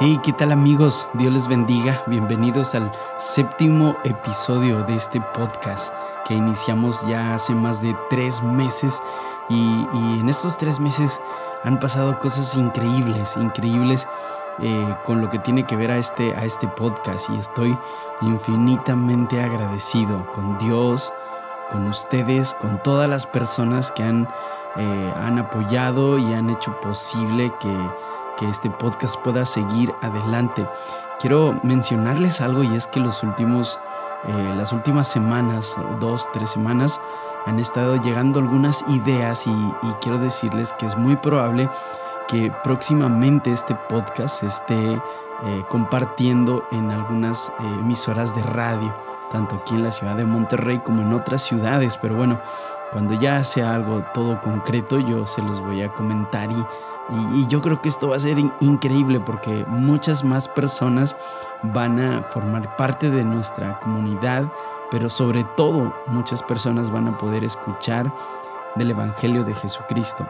Hey, ¿qué tal amigos? Dios les bendiga. Bienvenidos al séptimo episodio de este podcast que iniciamos ya hace más de tres meses y, en estos tres meses han pasado cosas increíbles, increíbles eh, con lo que tiene que ver a este, a este podcast y estoy infinitamente agradecido con Dios, con ustedes, con todas las personas que han, eh, han apoyado y han hecho posible que que este podcast pueda seguir adelante. Quiero mencionarles algo y es que los últimos, eh, las últimas semanas, dos, tres semanas, han estado llegando algunas ideas y, quiero decirles que es muy probable que próximamente este podcast se esté eh, compartiendo en algunas eh, emisoras de radio, tanto aquí en la ciudad de Monterrey como en otras ciudades. Pero bueno, cuando ya sea algo todo concreto, yo se los voy a comentar y y, yo creo que esto va a ser increíble porque muchas más personas van a formar parte de nuestra comunidad, pero sobre todo muchas personas van a poder escuchar del Evangelio de Jesucristo.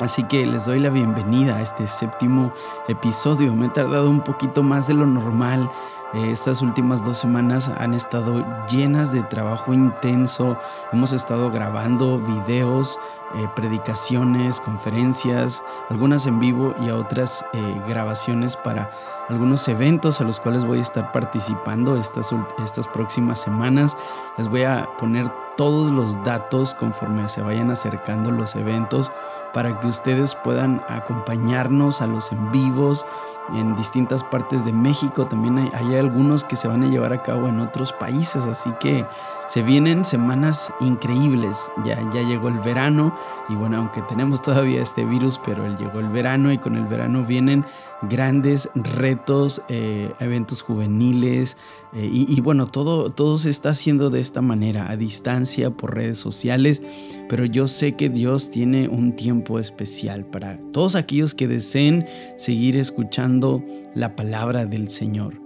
Así que les doy la bienvenida a este séptimo episodio. Me he tardado un poquito más de lo normal. Eh, estas últimas dos semanas han estado llenas de trabajo intenso. Hemos estado grabando videos, eh, predicaciones, conferencias, algunas en vivo y otras eh, grabaciones para algunos eventos a los cuales voy a estar participando estas, estas próximas semanas. Les voy a poner todos los datos conforme se vayan acercando los eventos para que ustedes puedan acompañarnos a los en vivos en distintas partes de México. También hay, algunos que se van a llevar a cabo en otros países, así que se vienen semanas increíbles. Ya, ya llegó el verano y bueno, aunque tenemos todavía este virus, pero él llegó el verano y con el verano vienen grandes retos, eh, eventos juveniles eh, y, y, bueno, todo, todo se está haciendo de esta manera, a distancia, por redes sociales, pero yo sé que Dios tiene un tiempo especial para todos aquellos que deseen seguir escuchando la palabra del Señor.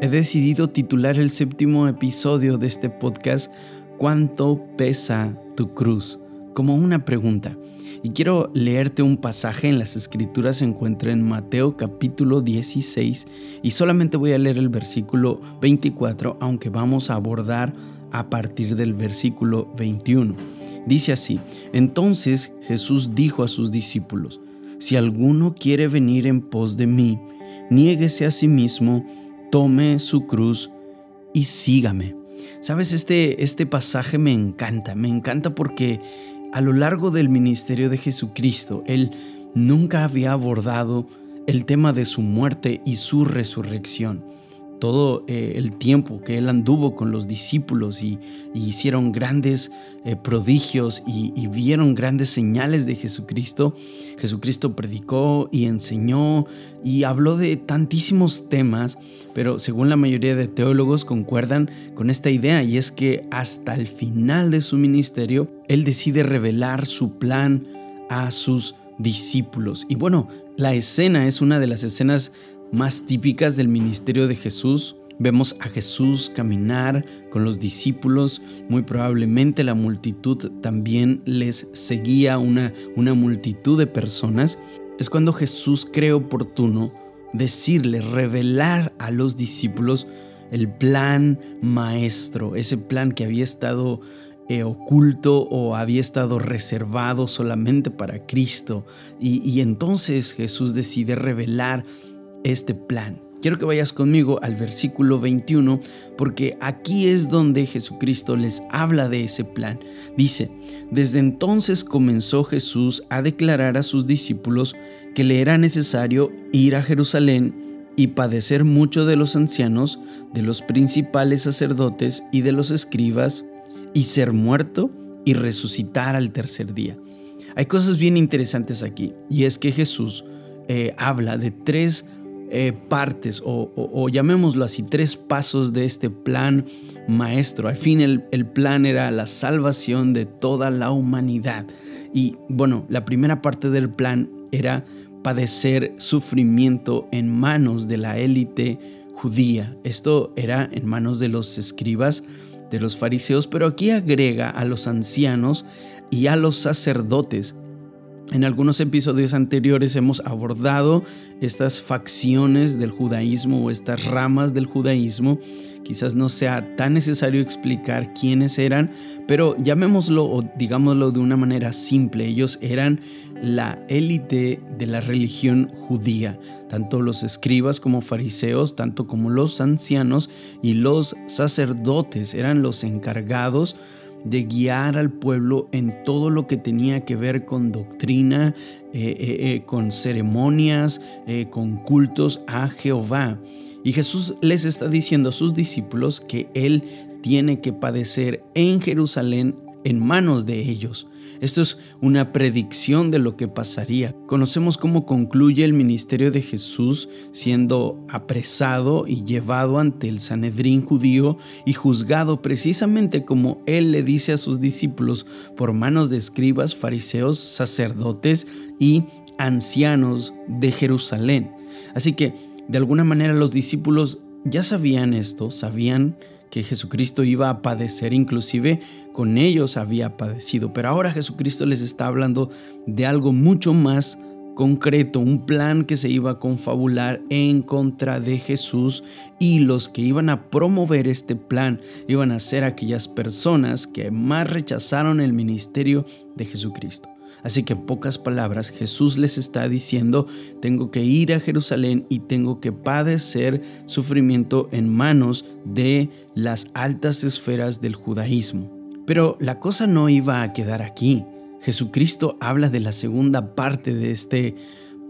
He decidido titular el séptimo episodio de este podcast ¿Cuánto pesa tu cruz? Como una pregunta. Y quiero leerte un pasaje en las escrituras, se encuentra en Mateo capítulo 16 y solamente voy a leer el versículo 24, aunque vamos a abordar a partir del versículo 21. Dice así, entonces Jesús dijo a sus discípulos, si alguno quiere venir en pos de mí, niéguese a sí mismo, tome su cruz y sígame. Sabes, este, este pasaje me encanta, me encanta porque a lo largo del ministerio de Jesucristo, Él nunca había abordado el tema de su muerte y su resurrección todo eh, el tiempo que él anduvo con los discípulos y, hicieron grandes eh, prodigios y, vieron grandes señales de Jesucristo, Jesucristo predicó y enseñó y habló de tantísimos temas, pero según la mayoría de teólogos concuerdan con esta idea y es que hasta el final de su ministerio, él decide revelar su plan a sus discípulos. Y bueno, la escena es una de las escenas más típicas del ministerio de Jesús. Vemos a Jesús caminar con los discípulos, muy probablemente la multitud también les seguía, una, una multitud de personas. Es cuando Jesús cree oportuno decirle, revelar a los discípulos el plan maestro, ese plan que había estado eh, oculto o había estado reservado solamente para Cristo. Y, y entonces Jesús decide revelar este plan. Quiero que vayas conmigo al versículo 21 porque aquí es donde Jesucristo les habla de ese plan. Dice, desde entonces comenzó Jesús a declarar a sus discípulos que le era necesario ir a Jerusalén y padecer mucho de los ancianos, de los principales sacerdotes y de los escribas, y ser muerto y resucitar al tercer día. Hay cosas bien interesantes aquí, y es que Jesús eh, habla de tres eh, partes o, llamémoslo así, tres pasos de este plan maestro. Al fin el, el plan era la salvación de toda la humanidad. Y bueno, la primera parte del plan era padecer sufrimiento en manos de la élite judía. Esto era en manos de los escribas, de los fariseos, pero aquí agrega a los ancianos y a los sacerdotes En algunos episodios anteriores hemos abordado estas facciones del judaísmo o estas ramas del judaísmo. Quizás no sea tan necesario explicar quiénes eran, pero llamémoslo o digámoslo de una manera simple. Ellos eran la élite de la religión judía, tanto los escribas como fariseos, tanto como los ancianos y los sacerdotes eran los encargados de guiar al pueblo en todo lo que tenía que ver con doctrina, eh, eh, eh, con ceremonias, con cultos a Jehová. Y Jesús les está diciendo a sus discípulos que Él tiene que padecer en Jerusalén en manos de ellos. Esto es una predicción de lo que pasaría. Conocemos cómo concluye el ministerio de Jesús siendo apresado y llevado ante el Sanedrín judío y juzgado precisamente como él le dice a sus discípulos por manos de escribas, fariseos, sacerdotes y ancianos de Jerusalén. Así que, de alguna manera, los discípulos ya sabían esto, sabían que Jesucristo iba a padecer, inclusive con ellos había padecido. Pero ahora Jesucristo les está hablando de algo mucho más concreto, un plan que se iba a confabular en contra de Jesús y los que iban a promover este plan iban a ser aquellas personas que más rechazaron el ministerio de Jesucristo. Así que en pocas palabras Jesús les está diciendo, tengo que ir a Jerusalén y tengo que padecer sufrimiento en manos de las altas esferas del judaísmo. Pero la cosa no iba a quedar aquí. Jesucristo habla de la segunda parte de este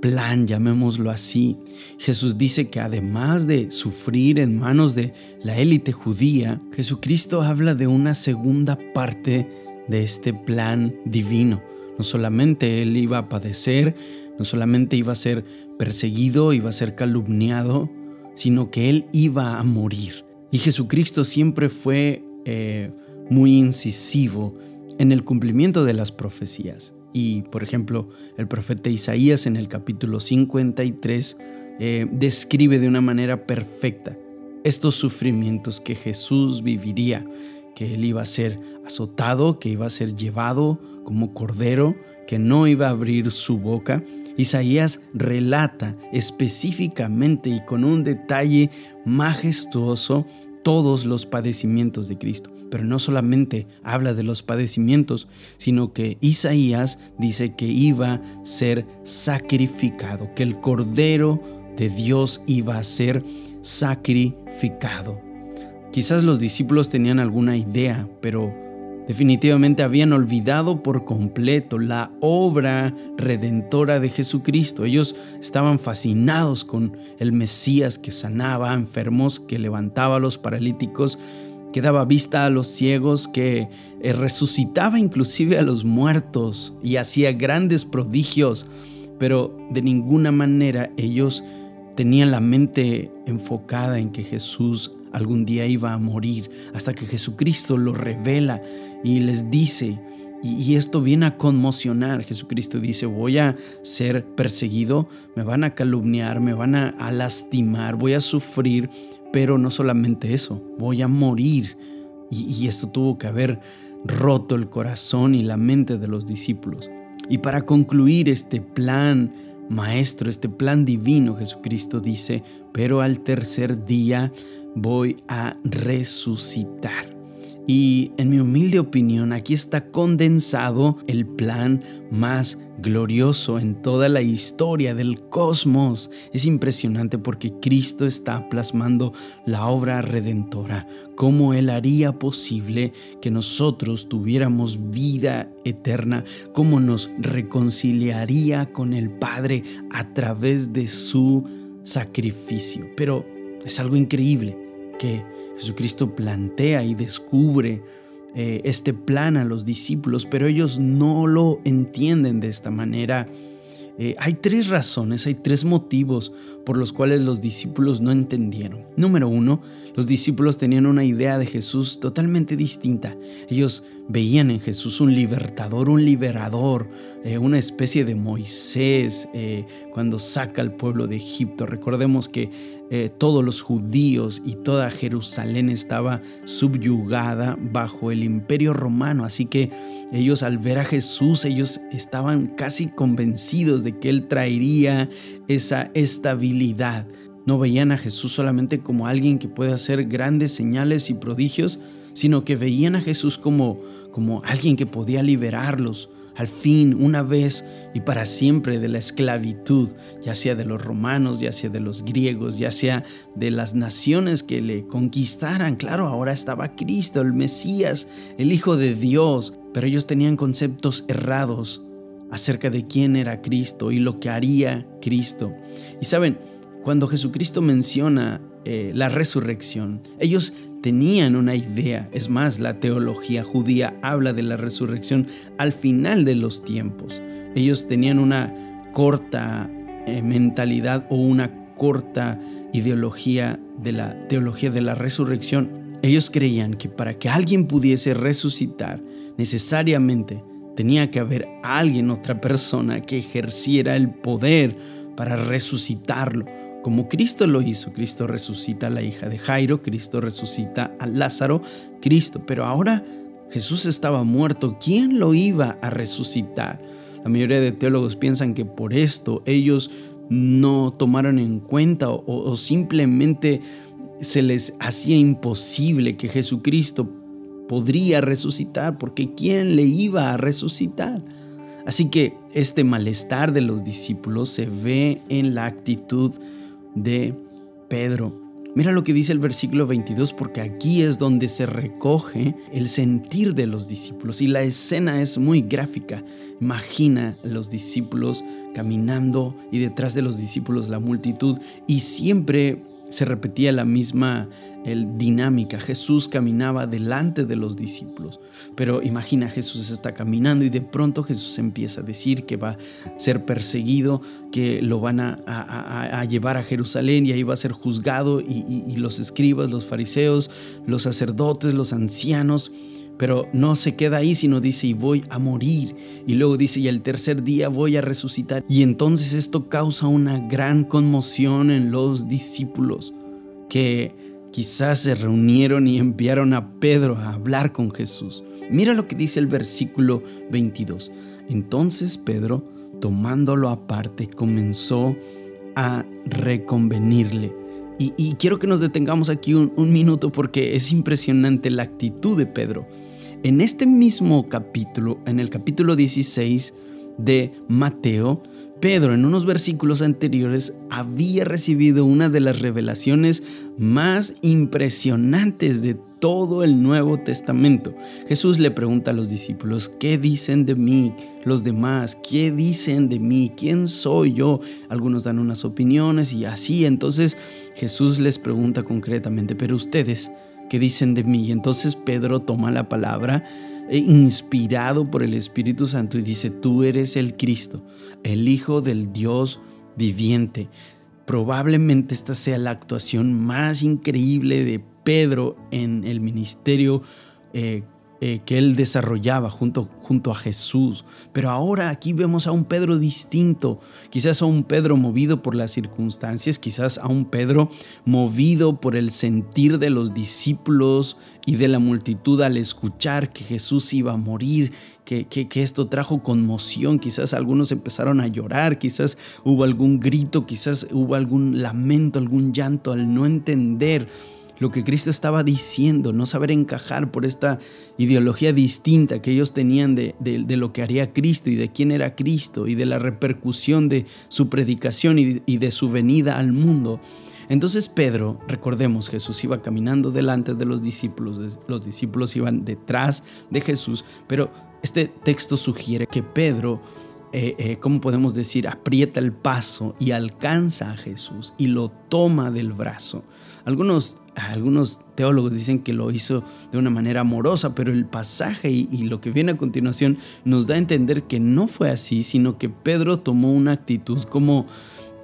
plan, llamémoslo así. Jesús dice que además de sufrir en manos de la élite judía, Jesucristo habla de una segunda parte de este plan divino. No solamente él iba a padecer, no solamente iba a ser perseguido, iba a ser calumniado, sino que él iba a morir. Y Jesucristo siempre fue eh, muy incisivo en el cumplimiento de las profecías. Y, por ejemplo, el profeta Isaías en el capítulo 53 eh, describe de una manera perfecta estos sufrimientos que Jesús viviría, que él iba a ser azotado, que iba a ser llevado como cordero que no iba a abrir su boca, Isaías relata específicamente y con un detalle majestuoso todos los padecimientos de Cristo. Pero no solamente habla de los padecimientos, sino que Isaías dice que iba a ser sacrificado, que el Cordero de Dios iba a ser sacrificado. Quizás los discípulos tenían alguna idea, pero Definitivamente habían olvidado por completo la obra redentora de Jesucristo. Ellos estaban fascinados con el Mesías que sanaba a enfermos, que levantaba a los paralíticos, que daba vista a los ciegos, que eh, resucitaba inclusive a los muertos y hacía grandes prodigios. Pero de ninguna manera ellos tenían la mente enfocada en que Jesús algún día iba a morir, hasta que Jesucristo lo revela y les dice, y, esto viene a conmocionar, Jesucristo dice, voy a ser perseguido, me van a calumniar, me van a, lastimar, voy a sufrir, pero no solamente eso, voy a morir. y esto tuvo que haber roto el corazón y la mente de los discípulos. Y para concluir este plan maestro, este plan divino, Jesucristo dice, pero al tercer día voy a resucitar. Y en mi humilde opinión, aquí está condensado el plan más glorioso en toda la historia del cosmos. Es impresionante porque Cristo está plasmando la obra redentora, cómo Él haría posible que nosotros tuviéramos vida eterna, cómo nos reconciliaría con el Padre a través de su sacrificio. Pero es algo increíble que Jesucristo plantea y descubre eh, este plan a los discípulos, pero ellos no lo entienden de esta manera. Eh, hay tres razones, hay tres motivos por los cuales los discípulos no entendieron. Número uno, los discípulos tenían una idea de Jesús totalmente distinta. Ellos veían en Jesús un libertador, un liberador, eh, una especie de Moisés cuando saca al pueblo de Egipto. Recordemos que eh, todos los judíos y toda Jerusalén estaba subyugada bajo el imperio romano. Así que ellos al ver a Jesús, ellos estaban casi convencidos de que Él traería esa estabilidad. No veían a Jesús solamente como alguien que puede hacer grandes señales y prodigios, sino que veían a Jesús como, como alguien que podía liberarlos, al fin, una vez y para siempre de la esclavitud, ya sea de los romanos, ya sea de los griegos, ya sea de las naciones que le conquistaran. Claro, ahora estaba Cristo, el Mesías, el Hijo de Dios, pero ellos tenían conceptos errados acerca de quién era Cristo y lo que haría Cristo. Y saben, cuando Jesucristo menciona eh, la resurrección, ellos tenían una idea. Es más, la teología judía habla de la resurrección al final de los tiempos. Ellos tenían una corta eh, mentalidad o una corta ideología de la teología de la resurrección. Ellos creían que para que alguien pudiese resucitar, necesariamente tenía que haber alguien, otra persona, que ejerciera el poder para resucitarlo como Cristo lo hizo. Cristo resucita a la hija de Jairo, Cristo resucita a Lázaro, Cristo. Pero ahora Jesús estaba muerto. ¿Quién lo iba a resucitar? La mayoría de teólogos piensan que por esto ellos no tomaron en cuenta o, simplemente se les hacía imposible que Jesucristo podría resucitar, porque ¿quién le iba a resucitar? Así que este malestar de los discípulos se ve en la actitud de Pedro. Mira lo que dice el versículo 22 porque aquí es donde se recoge el sentir de los discípulos y la escena es muy gráfica. Imagina a los discípulos caminando y detrás de los discípulos la multitud y siempre se repetía la misma el, dinámica. Jesús caminaba delante de los discípulos. Pero imagina, Jesús está caminando y de pronto Jesús empieza a decir que va a ser perseguido, que lo van a, llevar a Jerusalén y ahí va a ser juzgado y, y los escribas, los fariseos, los sacerdotes, los ancianos pero no se queda ahí, sino dice, y voy a morir. Y luego dice, y el tercer día voy a resucitar. Y entonces esto causa una gran conmoción en los discípulos, que quizás se reunieron y enviaron a Pedro a hablar con Jesús. Mira lo que dice el versículo 22. Entonces Pedro, tomándolo aparte, comenzó a reconvenirle. Y, quiero que nos detengamos aquí un minuto porque es impresionante la actitud de Pedro. En este mismo capítulo, en el capítulo 16 de Mateo, Pedro en unos versículos anteriores había recibido una de las revelaciones más impresionantes de todo el Nuevo Testamento. Jesús le pregunta a los discípulos, ¿qué dicen de mí los demás? ¿Qué dicen de mí? ¿Quién soy yo? Algunos dan unas opiniones y así. Entonces Jesús les pregunta concretamente, pero ustedes, ¿qué dicen de mí? Y entonces Pedro toma la palabra eh, inspirado por el Espíritu Santo y dice, tú eres el Cristo, el Hijo del Dios viviente. Probablemente esta sea la actuación más increíble de Pedro en el ministerio eh, eh, que él desarrollaba junto, junto a Jesús. Pero ahora aquí vemos a un Pedro distinto, quizás a un Pedro movido por las circunstancias, quizás a un Pedro movido por el sentir de los discípulos y de la multitud al escuchar que Jesús iba a morir, que, que, que, esto trajo conmoción, quizás algunos empezaron a llorar, quizás hubo algún grito, quizás hubo algún lamento, algún llanto al no entender lo que Cristo estaba diciendo, no saber encajar por esta ideología distinta que ellos tenían de, lo que haría Cristo y de quién era Cristo y de la repercusión de su predicación y, y de su venida al mundo. Entonces Pedro, recordemos, Jesús iba caminando delante de los discípulos, los discípulos iban detrás de Jesús, pero este texto sugiere que Pedro eh, eh, ¿cómo podemos decir? Aprieta el paso y alcanza a Jesús y lo toma del brazo. Algunos, algunos teólogos dicen que lo hizo de una manera amorosa, pero el pasaje y, lo que viene a continuación nos da a entender que no fue así, sino que Pedro tomó una actitud como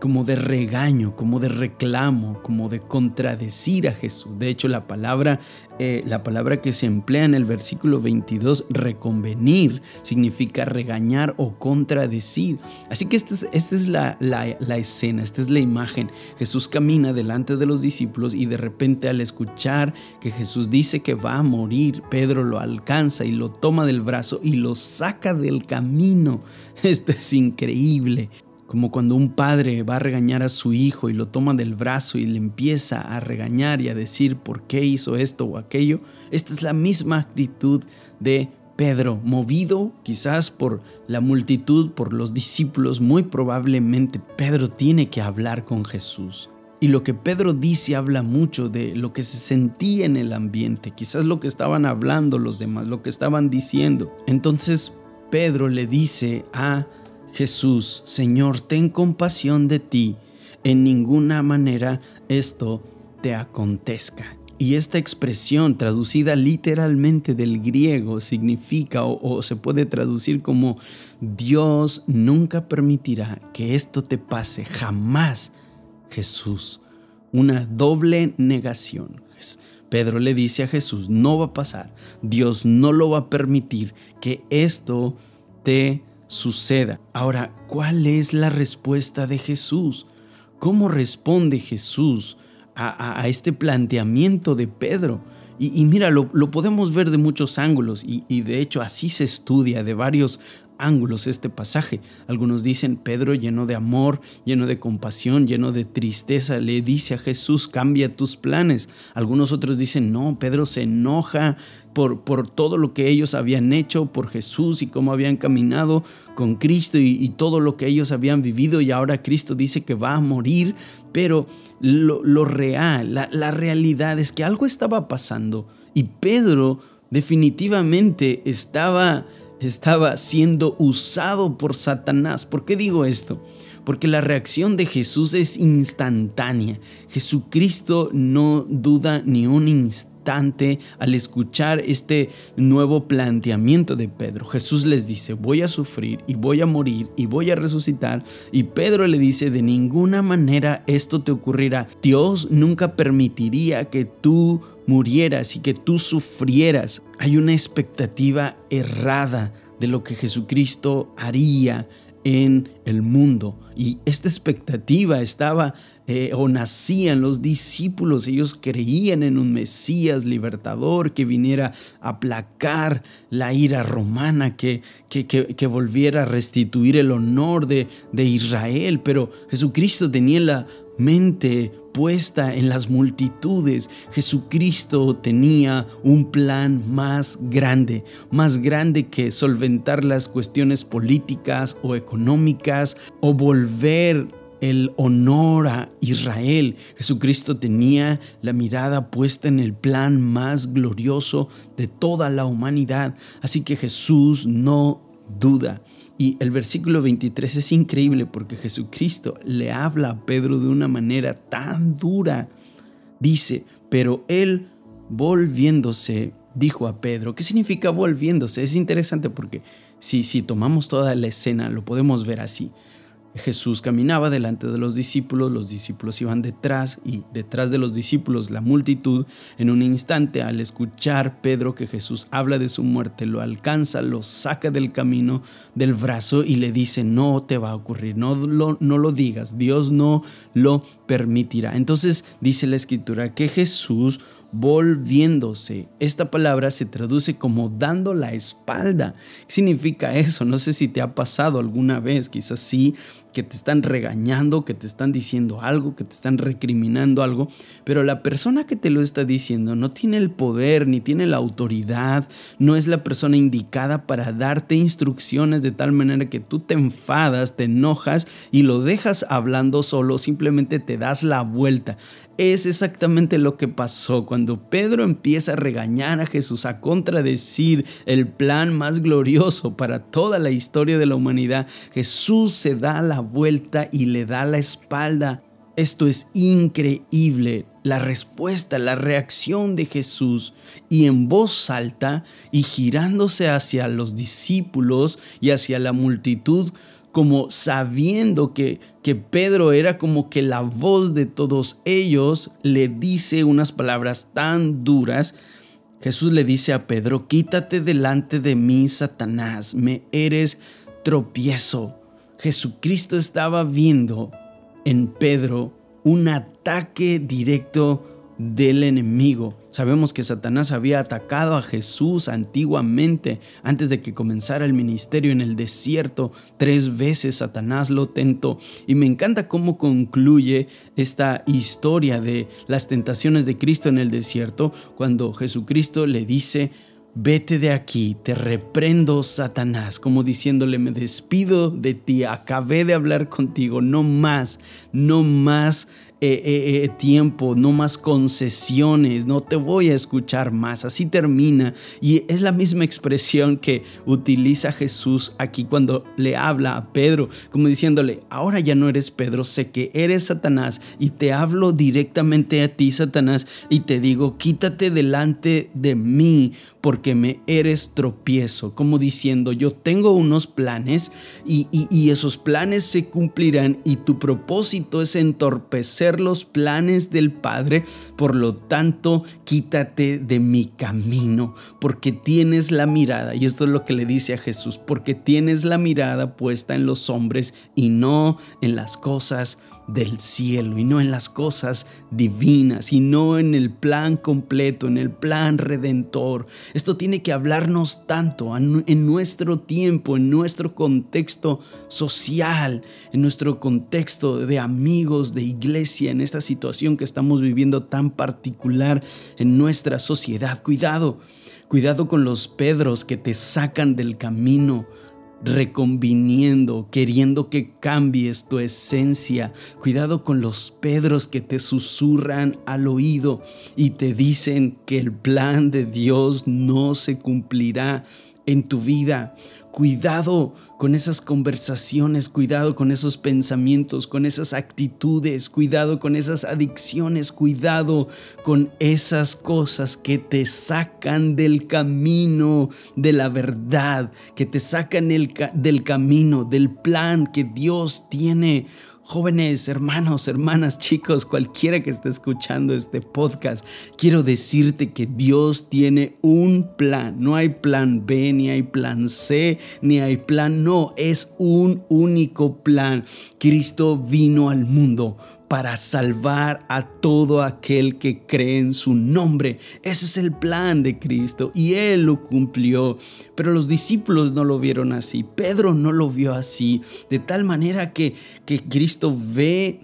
como de regaño, como de reclamo, como de contradecir a Jesús. De hecho, la palabra, eh, la palabra que se emplea en el versículo 22, reconvenir, significa regañar o contradecir. Así que esta es, esta es la, la, la escena, esta es la imagen. Jesús camina delante de los discípulos y de repente al escuchar que Jesús dice que va a morir, Pedro lo alcanza y lo toma del brazo y lo saca del camino. Esto es increíble como cuando un padre va a regañar a su hijo y lo toma del brazo y le empieza a regañar y a decir por qué hizo esto o aquello. Esta es la misma actitud de Pedro, movido quizás por la multitud, por los discípulos, muy probablemente Pedro tiene que hablar con Jesús. Y lo que Pedro dice habla mucho de lo que se sentía en el ambiente, quizás lo que estaban hablando los demás, lo que estaban diciendo. Entonces Pedro le dice a Jesús, Señor, ten compasión de ti, en ninguna manera esto te acontezca. Y esta expresión traducida literalmente del griego significa o, se puede traducir como Dios nunca permitirá que esto te pase jamás, Jesús. Una doble negación. Pedro le dice a Jesús, no va a pasar, Dios no lo va a permitir que esto te suceda. Ahora, ¿cuál es la respuesta de Jesús? ¿Cómo responde Jesús a, este planteamiento de Pedro? Y, mira, lo, podemos ver de muchos ángulos y, y, de hecho así se estudia de varios ángulos este pasaje. Algunos dicen, Pedro lleno de amor, lleno de compasión, lleno de tristeza, le dice a Jesús, cambia tus planes. Algunos otros dicen, no, Pedro se enoja por, por todo lo que ellos habían hecho por Jesús y cómo habían caminado con Cristo y, todo lo que ellos habían vivido y ahora Cristo dice que va a morir, pero lo, real, la, la realidad es que algo estaba pasando y Pedro definitivamente estaba estaba siendo usado por Satanás. ¿Por qué digo esto? Porque la reacción de Jesús es instantánea. Jesucristo no duda ni un al escuchar este nuevo planteamiento de Pedro. Jesús les dice, voy a sufrir y voy a morir y voy a resucitar. Y Pedro le dice, de ninguna manera esto te ocurrirá. Dios nunca permitiría que tú murieras y que tú sufrieras. Hay una expectativa errada de lo que Jesucristo haría en el mundo. Y esta expectativa estaba eh, o nacían los discípulos. Ellos creían en un Mesías libertador que viniera a aplacar la ira romana, que, que, que, volviera a restituir el honor de, de Israel. Pero Jesucristo tenía la mente puesta en las multitudes, Jesucristo tenía un plan más grande, más grande que solventar las cuestiones políticas o económicas o volver el honor a Israel. Jesucristo tenía la mirada puesta en el plan más glorioso de toda la humanidad. Así que Jesús no duda. Y el versículo 23 es increíble porque Jesucristo le habla a Pedro de una manera tan dura. Dice, pero él volviéndose, dijo a Pedro, ¿qué significa volviéndose? Es interesante porque si, si tomamos toda la escena lo podemos ver así. Jesús caminaba delante de los discípulos, los discípulos iban detrás y detrás de los discípulos la multitud. En un instante, al escuchar Pedro que Jesús habla de su muerte, lo alcanza, lo saca del camino del brazo y le dice, no te va a ocurrir, no lo, no lo digas, Dios no lo permitirá. Entonces dice la escritura que Jesús volviéndose. Esta palabra se traduce como dando la espalda. ¿Qué significa eso? No sé si te ha pasado alguna vez, quizás sí, que te están regañando, que te están diciendo algo, que te están recriminando algo, pero la persona que te lo está diciendo no tiene el poder ni tiene la autoridad, no es la persona indicada para darte instrucciones de tal manera que tú te enfadas, te enojas y lo dejas hablando solo, simplemente te das la vuelta. Es exactamente lo que pasó cuando Pedro empieza a regañar a Jesús, a contradecir el plan más glorioso para toda la historia de la humanidad. Jesús se da la vuelta y le da la espalda. Esto es increíble, la respuesta, la reacción de Jesús y en voz alta y girándose hacia los discípulos y hacia la multitud como sabiendo que, que Pedro era como que la voz de todos ellos, le dice unas palabras tan duras. Jesús le dice a Pedro, quítate delante de mí, Satanás, me eres tropiezo. Jesucristo estaba viendo en Pedro un ataque directo del enemigo. Sabemos que Satanás había atacado a Jesús antiguamente, antes de que comenzara el ministerio en el desierto. Tres veces Satanás lo tentó. Y me encanta cómo concluye esta historia de las tentaciones de Cristo en el desierto, cuando Jesucristo le dice, Vete de aquí, te reprendo, Satanás, como diciéndole, me despido de ti, acabé de hablar contigo, no más, no más eh, eh, eh, tiempo, no más concesiones, no te voy a escuchar más. Así termina. Y es la misma expresión que utiliza Jesús aquí cuando le habla a Pedro, como diciéndole, ahora ya no eres Pedro, sé que eres Satanás y te hablo directamente a ti, Satanás, y te digo, quítate delante de mí porque me eres tropiezo, como diciendo, yo tengo unos planes y, y esos planes se cumplirán y tu propósito es entorpecer los planes del Padre, por lo tanto, quítate de mi camino, porque tienes la mirada, y esto es lo que le dice a Jesús, porque tienes la mirada puesta en los hombres y no en las cosas del cielo y no en las cosas divinas y no en el plan completo, en el plan redentor. Esto tiene que hablarnos tanto en nuestro tiempo, en nuestro contexto social, en nuestro contexto de amigos, de iglesia, en esta situación que estamos viviendo tan particular en nuestra sociedad. Cuidado, cuidado con los Pedros que te sacan del camino reconviniendo, queriendo que cambies tu esencia. Cuidado con los Pedros que te susurran al oído y te dicen que el plan de Dios no se cumplirá en tu vida. Cuidado con esas conversaciones, cuidado con esos pensamientos, con esas actitudes, cuidado con esas adicciones, cuidado con esas cosas que te sacan del camino de la verdad, que te sacan del camino, del plan que Dios tiene Jóvenes, hermanos, hermanas, chicos, cualquiera que esté escuchando este podcast, quiero decirte que Dios tiene un plan. No hay plan B, ni hay plan C, ni hay plan no. Es un único plan. Cristo vino al mundo para salvar a todo aquel que cree en su nombre. Ese es el plan de Cristo y Él lo cumplió. Pero los discípulos no lo vieron así. Pedro no lo vio así. De tal manera que, que Cristo ve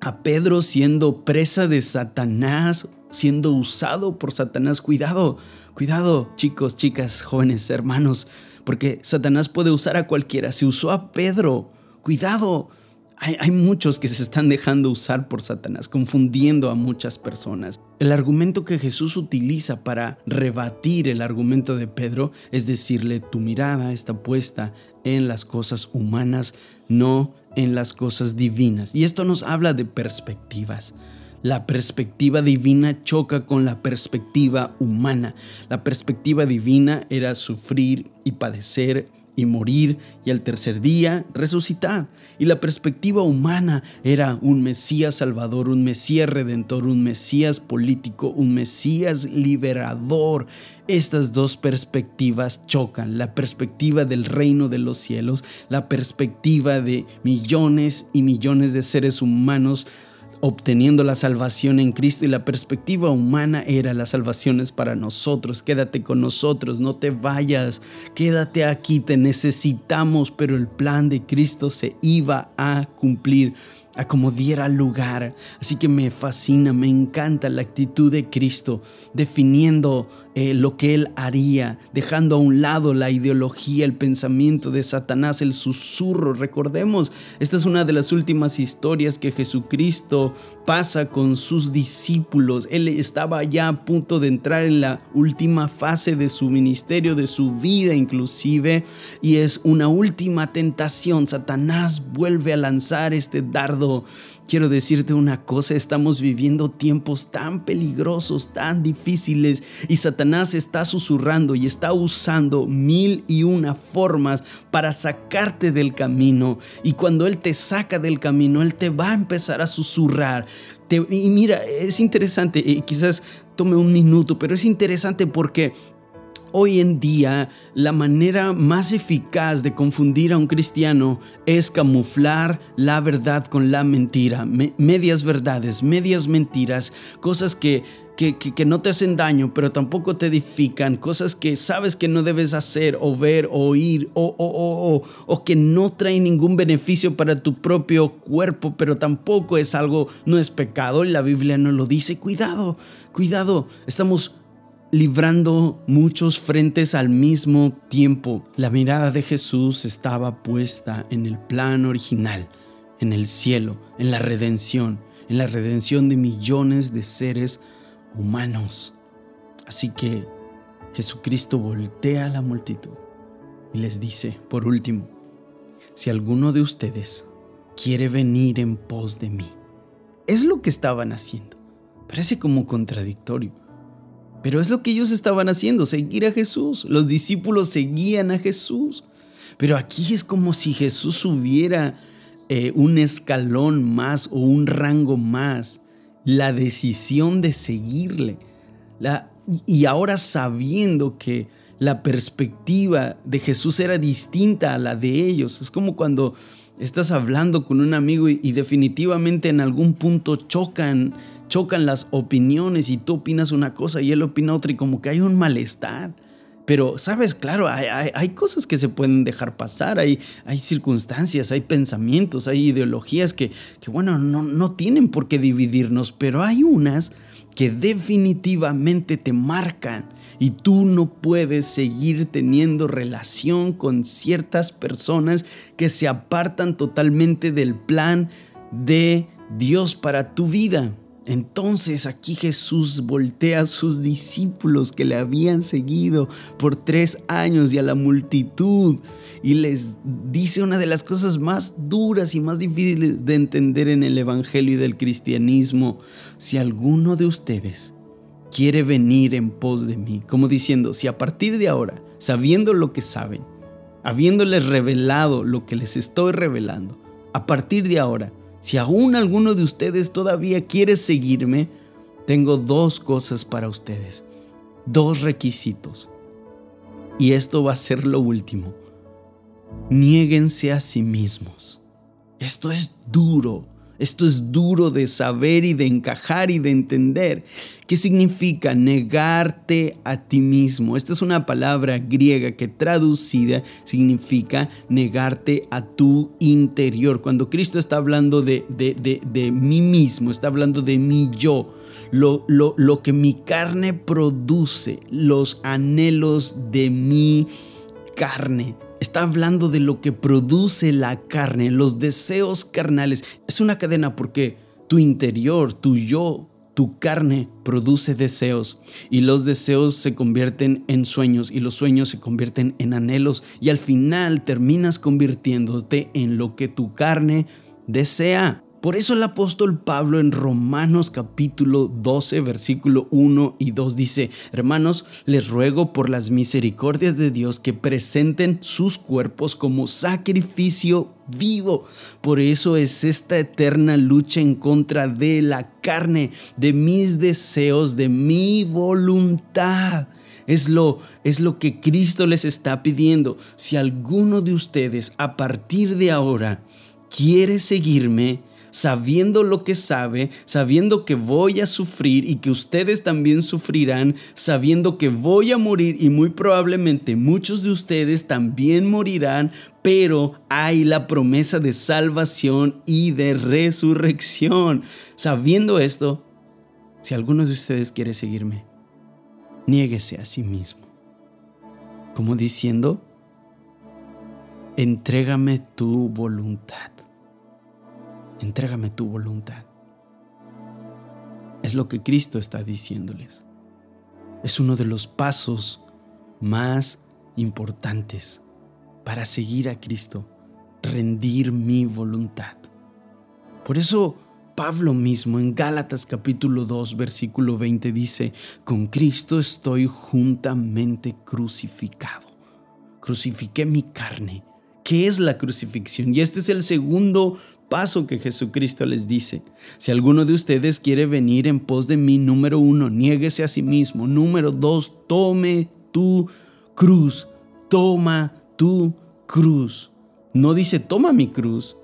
a Pedro siendo presa de Satanás, siendo usado por Satanás. Cuidado, cuidado chicos, chicas, jóvenes, hermanos, porque Satanás puede usar a cualquiera. Se usó a Pedro. Cuidado, hay, muchos que se están dejando usar por Satanás, confundiendo a muchas personas. El argumento que Jesús utiliza para rebatir el argumento de Pedro es decirle, tu mirada está puesta en las cosas humanas, no en las cosas divinas. Y esto nos habla de perspectivas. La perspectiva divina choca con la perspectiva humana. La perspectiva divina era sufrir y padecer y morir y al tercer día resucitar. Y la perspectiva humana era un Mesías salvador, un Mesías redentor, un Mesías político, un Mesías liberador. Estas dos perspectivas chocan, la perspectiva del reino de los cielos, la perspectiva de millones y millones de seres humanos obteniendo la salvación en Cristo y la perspectiva humana era la salvación es para nosotros. Quédate con nosotros, no te vayas, quédate aquí, te necesitamos, pero el plan de Cristo se iba a cumplir a como diera lugar. Así que me fascina, me encanta la actitud de Cristo, definiendo eh, lo que Él haría, dejando a un lado la ideología, el pensamiento de Satanás, el susurro. Recordemos, esta es una de las últimas historias que Jesucristo pasa con sus discípulos. Él estaba ya a punto de entrar en la última fase de su ministerio, de su vida inclusive, y es una última tentación. Satanás vuelve a lanzar este dardo. Quiero decirte una cosa, estamos viviendo tiempos tan peligrosos, tan difíciles y Satanás está susurrando y está usando mil y una formas para sacarte del camino. Y cuando Él te saca del camino, Él te va a empezar a susurrar. y mira, es interesante, y quizás tome un minuto, pero es interesante porque Hoy en día, la manera más eficaz de confundir a un cristiano es camuflar la verdad con la mentira, medias verdades, medias mentiras, cosas que, que, no te hacen daño, pero tampoco te edifican, cosas que sabes que no debes hacer o ver o oír o, o, o que no traen ningún beneficio para tu propio cuerpo, pero tampoco es algo, no es pecado, la Biblia no lo dice. Cuidado, cuidado, estamos librando muchos frentes al mismo tiempo. La mirada de Jesús estaba puesta en el plan original, en el cielo, en la redención, en la redención de millones de seres humanos. Así que Jesucristo voltea a la multitud y les dice, por último, si alguno de ustedes quiere venir en pos de mí, es lo que estaban haciendo. Parece como contradictorio. Pero es lo que ellos estaban haciendo, seguir a Jesús. Los discípulos seguían a Jesús. Pero aquí es como si Jesús subiera eh, un escalón más o un rango más. La decisión de seguirle. Y ahora sabiendo que la perspectiva de Jesús era distinta a la de ellos. Es como cuando estás hablando con un amigo y definitivamente en algún punto chocan chocan las opiniones y tú opinas una cosa y él opina otra y como que hay un malestar. Pero, sabes, claro, hay, cosas que se pueden dejar pasar, hay, hay circunstancias, hay pensamientos, hay ideologías que, que bueno, no, no tienen por qué dividirnos, pero hay unas que definitivamente te marcan y tú no puedes seguir teniendo relación con ciertas personas que se apartan totalmente del plan de Dios para tu vida. Entonces aquí Jesús voltea a sus discípulos que le habían seguido por tres años y a la multitud y les dice una de las cosas más duras y más difíciles de entender en el Evangelio y del cristianismo. Si alguno de ustedes quiere venir en pos de mí, como diciendo, si a partir de ahora, sabiendo lo que saben, habiéndoles revelado lo que les estoy revelando, a partir de ahora, si aún alguno de ustedes todavía quiere seguirme, tengo dos cosas para ustedes, dos requisitos. Y esto va a ser lo último. Niéguense a sí mismos. Esto es duro. Esto es duro de saber y de encajar y de entender. ¿Qué significa negarte a ti mismo? Esta es una palabra griega que traducida significa negarte a tu interior. Cuando Cristo está hablando de, de, mí mismo, está hablando de mi yo. Lo, lo, lo que mi carne produce, los anhelos de mi carne, Está hablando de lo que produce la carne, los deseos carnales. Es una cadena porque tu interior, tu yo, tu carne produce deseos y los deseos se convierten en sueños y los sueños se convierten en anhelos y al final terminas convirtiéndote en lo que tu carne desea. Por eso el apóstol Pablo en Romanos capítulo 12 versículo 1 y 2 dice, hermanos, les ruego por las misericordias de Dios que presenten sus cuerpos como sacrificio vivo. Por eso es esta eterna lucha en contra de la carne, de mis deseos, de mi voluntad. Es lo, es lo que Cristo les está pidiendo. Si alguno de ustedes a partir de ahora quiere seguirme, sabiendo lo que sabe, sabiendo que voy a sufrir y que ustedes también sufrirán, sabiendo que voy a morir y muy probablemente muchos de ustedes también morirán, pero hay la promesa de salvación y de resurrección. Sabiendo esto, si alguno de ustedes quiere seguirme, niéguese a sí mismo. Como diciendo, entrégame tu voluntad entrégame tu voluntad. Es lo que Cristo está diciéndoles. Es uno de los pasos más importantes para seguir a Cristo, rendir mi voluntad. Por eso Pablo mismo en Gálatas capítulo 2 versículo 20 dice, con Cristo estoy juntamente crucificado. Crucifiqué mi carne. ¿Qué es la crucifixión? Y este es el segundo paso que Jesucristo les dice. Si alguno de ustedes quiere venir en pos de mí, número uno, niéguese a sí mismo. Número dos, tome tu cruz. Toma tu cruz. No dice toma mi cruz,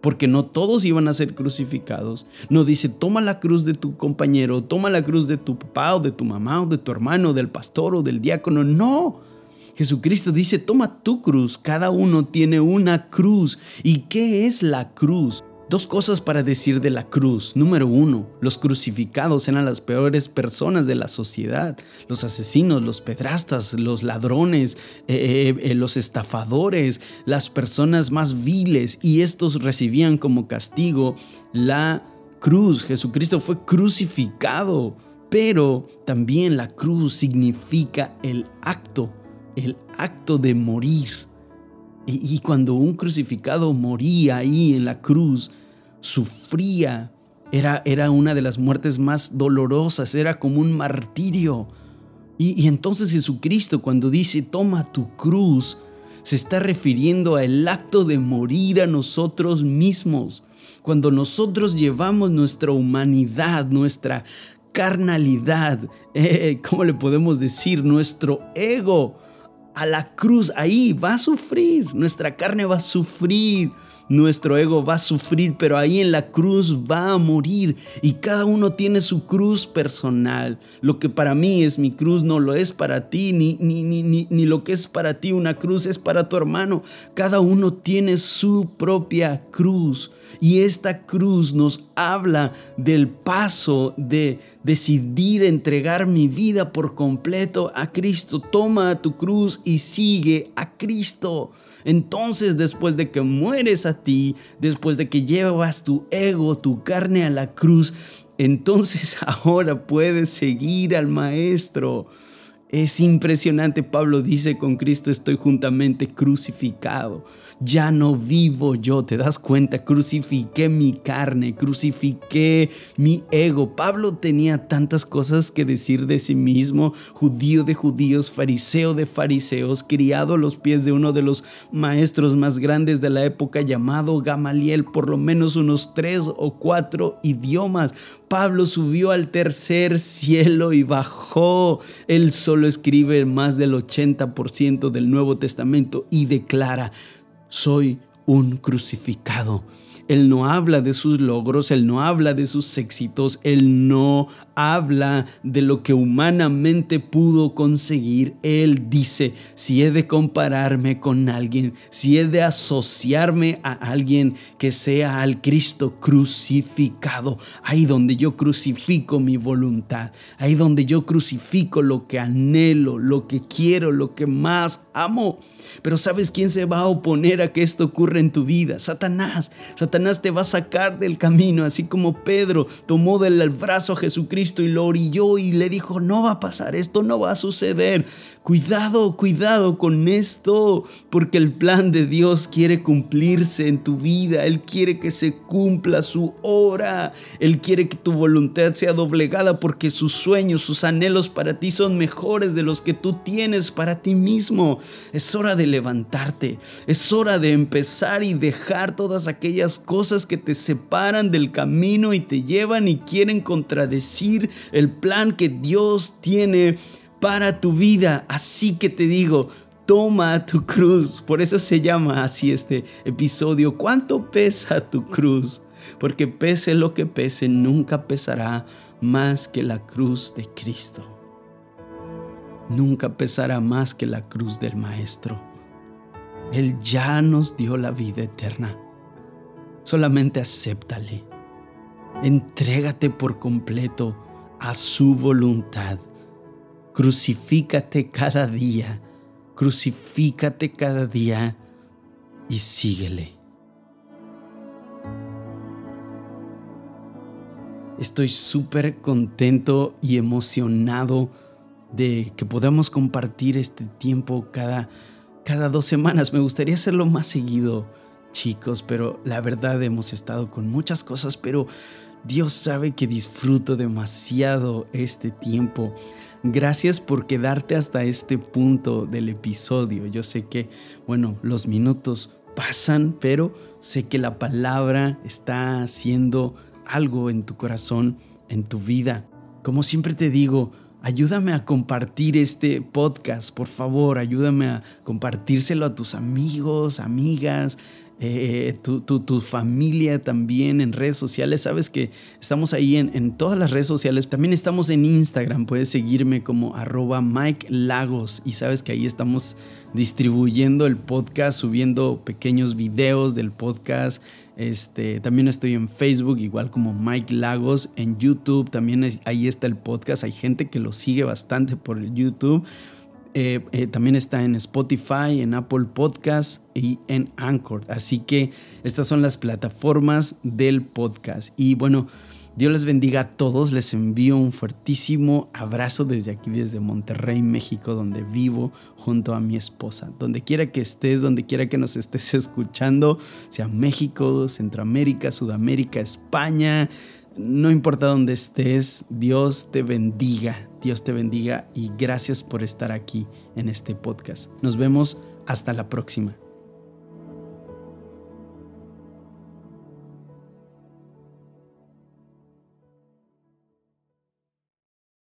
porque no todos iban a ser crucificados. No dice, toma la cruz de tu compañero, toma la cruz de tu papá o de tu mamá o de tu hermano, del pastor o del diácono. No. Jesucristo dice, toma tu cruz. Cada uno tiene una cruz. ¿Y qué es la cruz? Dos cosas para decir de la cruz. Número uno, los crucificados eran las peores personas de la sociedad. Los asesinos, los pedrastas, los ladrones, eh, eh, eh, los estafadores, las personas más viles. Y estos recibían como castigo la cruz. Jesucristo fue crucificado. Pero también la cruz significa el acto, el acto de morir. Y, cuando un crucificado moría ahí en la cruz, sufría. Era, era una de las muertes más dolorosas, era como un martirio. Y, entonces Jesucristo cuando dice, toma tu cruz, se está refiriendo al acto de morir a nosotros mismos. Cuando nosotros llevamos nuestra humanidad, nuestra carnalidad, eh, ¿cómo le podemos decir? Nuestro ego a la cruz, ahí va a sufrir, nuestra carne va a sufrir. Nuestro ego va a sufrir, pero ahí en la cruz va a morir. Y cada uno tiene su cruz personal. Lo que para mí es mi cruz no lo es para ti, ni, ni, ni, ni, lo que es para ti una cruz es para tu hermano. Cada uno tiene su propia cruz y esta cruz nos habla del paso de decidir entregar mi vida por completo a Cristo. Toma tu cruz y sigue a Cristo. Entonces después de que mueres a ti, después de que llevas tu ego, tu carne a la cruz, entonces ahora puedes seguir al Maestro. Es impresionante, Pablo dice, con Cristo estoy juntamente crucificado ya no vivo yo, te das cuenta, crucifiqué mi carne, crucifiqué mi ego. Pablo tenía tantas cosas que decir de sí mismo, judío de judíos, fariseo de fariseos, criado a los pies de uno de los maestros más grandes de la época llamado Gamaliel, por lo menos unos tres o cuatro idiomas. Pablo subió al tercer cielo y bajó. Él solo escribe más del 80% del Nuevo Testamento y declara, soy un crucificado. Él no habla de sus logros, Él no habla de sus éxitos, Él no habla de lo que humanamente pudo conseguir. Él dice, si he de compararme con alguien, si he de asociarme a alguien que sea al Cristo crucificado, ahí donde yo crucifico mi voluntad, ahí donde yo crucifico lo que anhelo, lo que quiero, lo que más amo. Pero ¿sabes quién se va a oponer a que esto ocurra en tu vida? Satanás. Satanás te va a sacar del camino, así como Pedro tomó del brazo a Jesucristo y lo orilló y le dijo, no va a pasar, esto no va a suceder. Cuidado, cuidado con esto, porque el plan de Dios quiere cumplirse en tu vida. Él quiere que se cumpla su hora. Él quiere que tu voluntad sea doblegada porque sus sueños, sus anhelos para ti son mejores de los que tú tienes para ti mismo. Es hora de levantarte. Es hora de empezar y dejar todas aquellas cosas que te separan del camino y te llevan y quieren contradecir el plan que Dios tiene para tu vida. Así que te digo, toma tu cruz. Por eso se llama así este episodio. ¿Cuánto pesa tu cruz? Porque pese lo que pese, nunca pesará más que la cruz de Cristo. Nunca pesará más que la cruz del Maestro. Él ya nos dio la vida eterna. Solamente acéptale. Entrégate por completo a su voluntad. Crucifícate cada día, crucifícate cada día y síguele. Estoy súper contento y emocionado de que podamos compartir este tiempo cada, cada dos semanas. Me gustaría hacerlo más seguido chicos, pero la verdad hemos estado con muchas cosas, pero Dios sabe que disfruto demasiado este tiempo. Gracias por quedarte hasta este punto del episodio. Yo sé que, bueno, los minutos pasan, pero sé que la palabra está haciendo algo en tu corazón, en tu vida. Como siempre te digo, ayúdame a compartir este podcast, por favor, ayúdame a compartírselo a tus amigos, amigas, eh, tu, familia también en redes sociales. Sabes que estamos ahí en, todas las redes sociales. También estamos en Instagram. Puedes seguirme como arroba Mike Lagos. Y sabes que ahí estamos distribuyendo el podcast, subiendo pequeños videos del podcast. Este, también estoy en Facebook, igual como Mike Lagos. En YouTube también ahí está el podcast. Hay gente que lo sigue bastante por YouTube. Eh, eh, también está en Spotify, en Apple Podcast y en Anchor. Así que estas son las plataformas del podcast. Y bueno, Dios les bendiga a todos. Les envío un fuertísimo abrazo desde aquí, desde Monterrey, México, donde vivo junto a mi esposa. Donde quiera que estés, donde quiera que nos estés escuchando, sea México, Centroamérica, Sudamérica, España, no importa dónde estés, Dios te bendiga, Dios te bendiga y gracias por estar aquí en este podcast. Nos vemos hasta la próxima.